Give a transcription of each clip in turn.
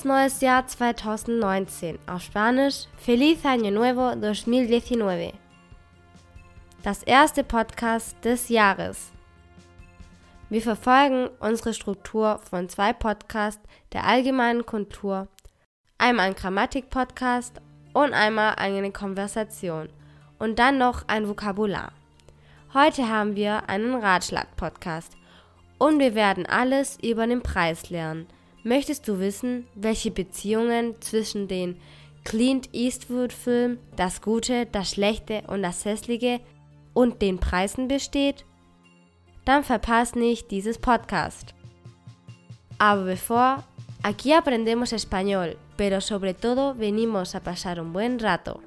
Frohes neues Jahr 2019. Auf Spanisch Feliz Año Nuevo 2019. Das erste Podcast des Jahres. Wir verfolgen unsere Struktur von zwei Podcasts der allgemeinen Kultur, einmal ein Grammatik-Podcast und einmal eine Konversation und dann noch ein Vokabular. Heute haben wir einen Ratschlag-Podcast und wir werden alles über den Preis lernen. Möchtest du wissen, welche Beziehungen zwischen den Clint Eastwood-Filmen Das Gute, das Schlechte und das Hässliche und den Preisen besteht? Dann verpasst nicht dieses Podcast. Aber bevor, aquí aprendemos español, pero sobre todo venimos a pasar un buen rato.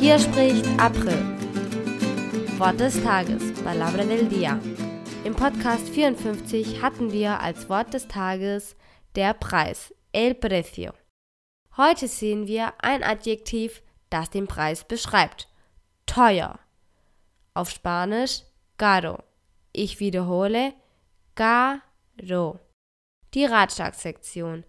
Hier spricht April. Wort des Tages, Palabra del Día. Im Podcast 54 hatten wir als Wort des Tages der Preis, el precio. Heute sehen wir ein Adjektiv, das den Preis beschreibt. Teuer. Auf Spanisch caro. Ich wiederhole caro. Die Ratschlagsektion.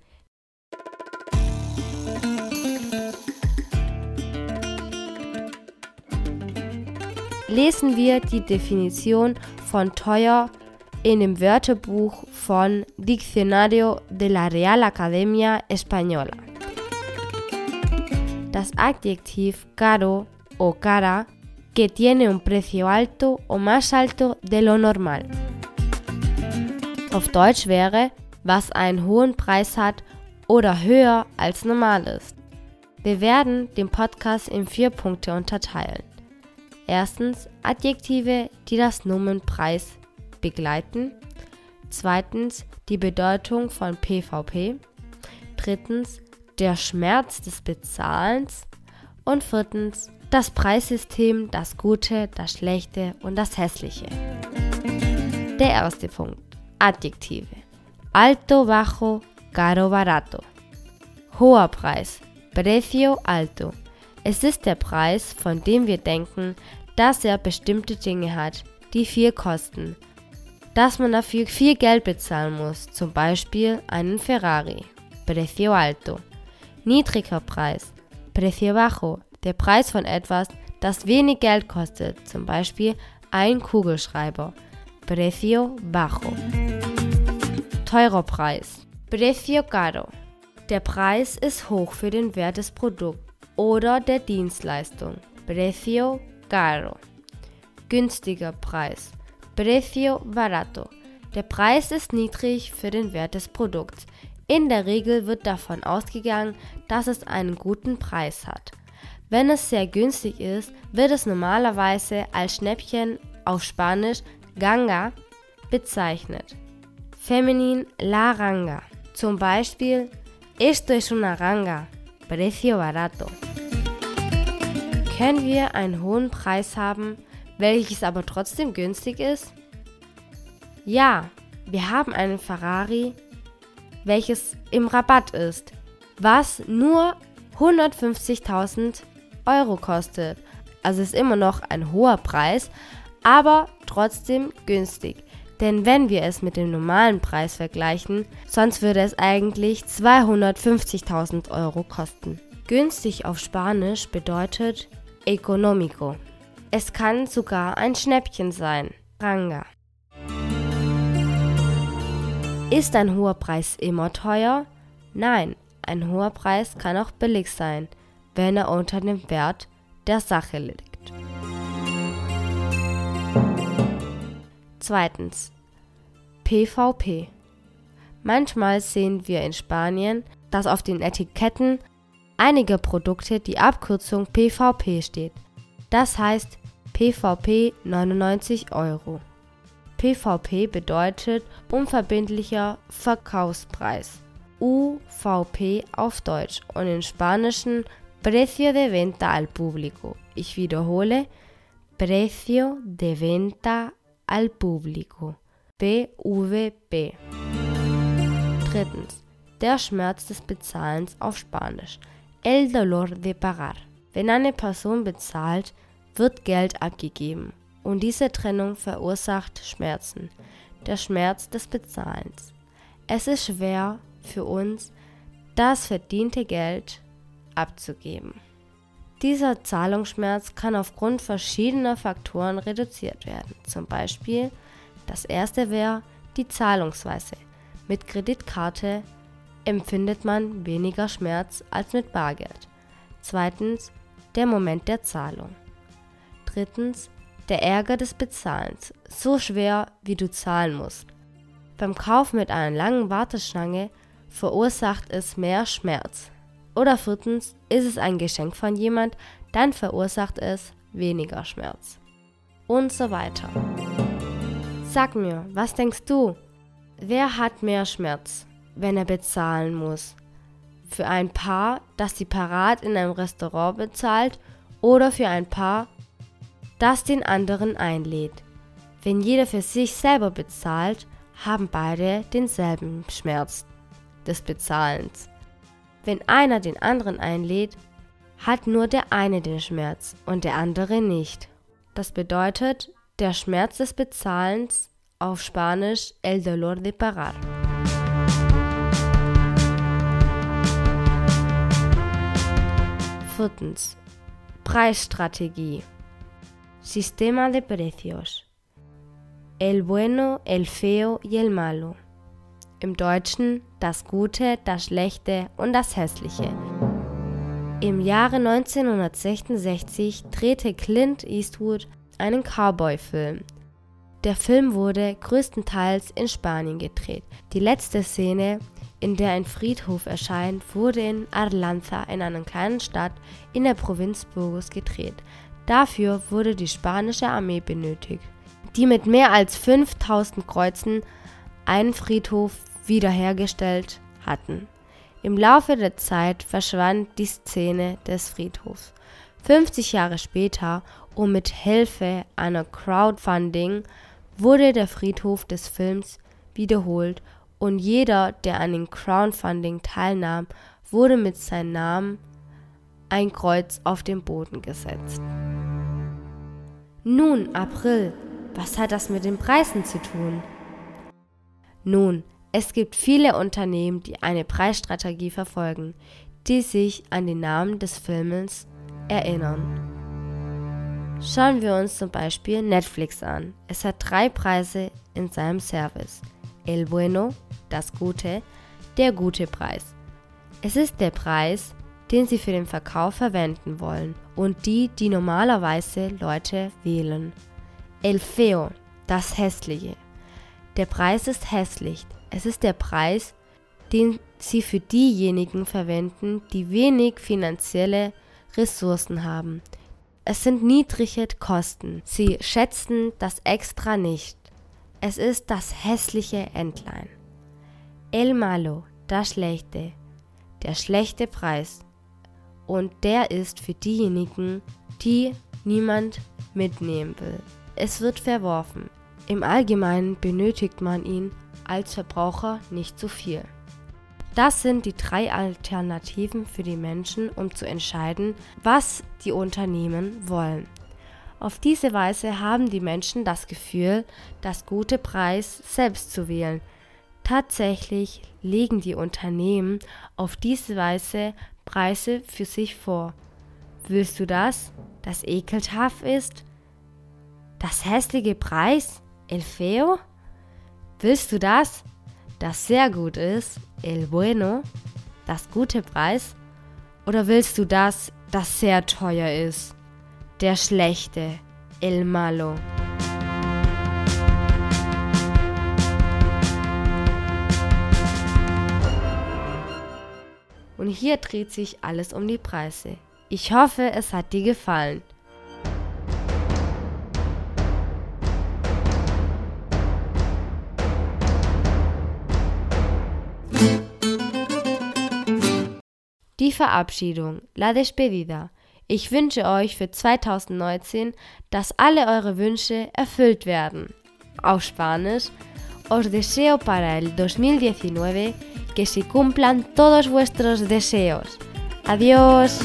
Lesen wir die Definition von teuer in dem Wörterbuch von Diccionario de la Real Academia Española. Das Adjektiv caro o cara que tiene un precio alto o más alto de lo normal. Auf Deutsch wäre, was einen hohen Preis hat oder höher als normal ist. Wir werden den Podcast in vier Punkte unterteilen. Erstens Adjektive, die das Nomen Preis begleiten. Zweitens die Bedeutung von PVP. Drittens der Schmerz des Bezahlens. Und viertens das Preissystem, das Gute, das Schlechte und das Hässliche. Der erste Punkt. Adjektive. Alto, bajo, caro, barato. Hoher Preis. Precio alto. Es ist der Preis, von dem wir denken, dass er bestimmte Dinge hat, die viel kosten. Dass man dafür viel Geld bezahlen muss, zum Beispiel einen Ferrari. Precio alto. Niedriger Preis. Precio bajo. Der Preis von etwas, das wenig Geld kostet, zum Beispiel ein Kugelschreiber. Precio bajo. Teurer Preis. Precio caro. Der Preis ist hoch für den Wert des Produkts oder der Dienstleistung. Precio caro. Günstiger Preis. Precio barato. Der Preis ist niedrig für den Wert des Produkts. In der Regel wird davon ausgegangen, dass es einen guten Preis hat. Wenn es sehr günstig ist, wird es normalerweise als Schnäppchen auf Spanisch ganga bezeichnet. Feminin la ranga. Zum Beispiel Esto es una ranga. Precio barato können wir einen hohen Preis haben, welches aber trotzdem günstig ist? Ja, wir haben einen Ferrari, welches im Rabatt ist, was nur 150.000 Euro kostet. Also ist immer noch ein hoher Preis, aber trotzdem günstig. Denn wenn wir es mit dem normalen Preis vergleichen, sonst würde es eigentlich 250.000 Euro kosten. Günstig auf Spanisch bedeutet económico. Es kann sogar ein Schnäppchen sein. Ranga. Ist ein hoher Preis immer teuer? Nein, ein hoher Preis kann auch billig sein, wenn er unter dem Wert der Sache liegt. Zweitens. PVP. Manchmal sehen wir in Spanien, dass auf den Etiketten einige Produkte die Abkürzung PVP steht. Das heißt PVP 99 Euro. PVP bedeutet unverbindlicher Verkaufspreis. UVP auf Deutsch und im Spanischen Precio de Venta al Público. Ich wiederhole, Precio de Venta al Público. PVP. Drittens. der Schmerz des Bezahlens auf Spanisch. El dolor de pagar. Wenn eine Person bezahlt, wird Geld abgegeben und diese Trennung verursacht Schmerzen. Der Schmerz des Bezahlens. Es ist schwer für uns, das verdiente Geld abzugeben. Dieser Zahlungsschmerz kann aufgrund verschiedener Faktoren reduziert werden. Zum Beispiel das erste wäre die Zahlungsweise. Mit Kreditkarte empfindet man weniger Schmerz als mit Bargeld. Zweitens der Moment der Zahlung. Drittens der Ärger des Bezahlens. So schwer, wie du zahlen musst. Beim Kauf mit einer langen Warteschlange verursacht es mehr Schmerz. Oder viertens, ist es ein Geschenk von jemand, dann verursacht es weniger Schmerz. Und so weiter. Sag mir, was denkst du? Wer hat mehr Schmerz, wenn er bezahlen muss? Für ein Paar, das die Parat in einem Restaurant bezahlt oder für ein Paar, das den anderen einlädt? Wenn jeder für sich selber bezahlt, haben beide denselben Schmerz des Bezahlens. Wenn einer den anderen einlädt, hat nur der eine den Schmerz und der andere nicht. Das bedeutet, der Schmerz des Bezahlens auf Spanisch el dolor de pagar. Viertens. Preisstrategie. Sistema de precios. El bueno, el feo y el malo im Deutschen das Gute, das Schlechte und das Hässliche. Im Jahre 1966 drehte Clint Eastwood einen Cowboy-Film. Der Film wurde größtenteils in Spanien gedreht. Die letzte Szene, in der ein Friedhof erscheint, wurde in Arlanza, in einer kleinen Stadt in der Provinz Burgos gedreht. Dafür wurde die spanische Armee benötigt, die mit mehr als 5000 Kreuzen einen Friedhof wiederhergestellt hatten. Im Laufe der Zeit verschwand die Szene des Friedhofs. 50 Jahre später und mit Hilfe einer Crowdfunding wurde der Friedhof des Films wiederholt und jeder, der an dem Crowdfunding teilnahm, wurde mit seinem Namen ein Kreuz auf den Boden gesetzt. Nun, April, was hat das mit den Preisen zu tun? Nun, es gibt viele Unternehmen, die eine Preisstrategie verfolgen, die sich an den Namen des Films erinnern. Schauen wir uns zum Beispiel Netflix an. Es hat drei Preise in seinem Service. El Bueno, das Gute, der gute Preis. Es ist der Preis, den sie für den Verkauf verwenden wollen und die, die normalerweise Leute wählen. El Feo, das Hässliche. Der Preis ist hässlich, es ist der Preis, den sie für diejenigen verwenden, die wenig finanzielle Ressourcen haben. Es sind niedrige Kosten. Sie schätzen das extra nicht. Es ist das hässliche Entlein. El malo, das Schlechte, der schlechte Preis. Und der ist für diejenigen, die niemand mitnehmen will. Es wird verworfen. Im Allgemeinen benötigt man ihn als Verbraucher nicht so viel. Das sind die drei Alternativen für die Menschen, um zu entscheiden, was die Unternehmen wollen. Auf diese Weise haben die Menschen das Gefühl, das gute Preis selbst zu wählen. Tatsächlich legen die Unternehmen auf diese Weise Preise für sich vor. Willst du das, das ekelhaft ist? Das hässliche Preis? El feo? Willst du das? Das sehr gut ist, el bueno, das gute Preis? Oder willst du das, das sehr teuer ist, der schlechte, el malo? Und hier dreht sich alles um die Preise. Ich hoffe, es hat dir gefallen. Die Verabschiedung, la despedida. Ich wünsche euch für 2019, dass alle eure Wünsche erfüllt werden. Auf Spanisch, os deseo para el 2019 que se cumplan todos vuestros deseos. Adiós.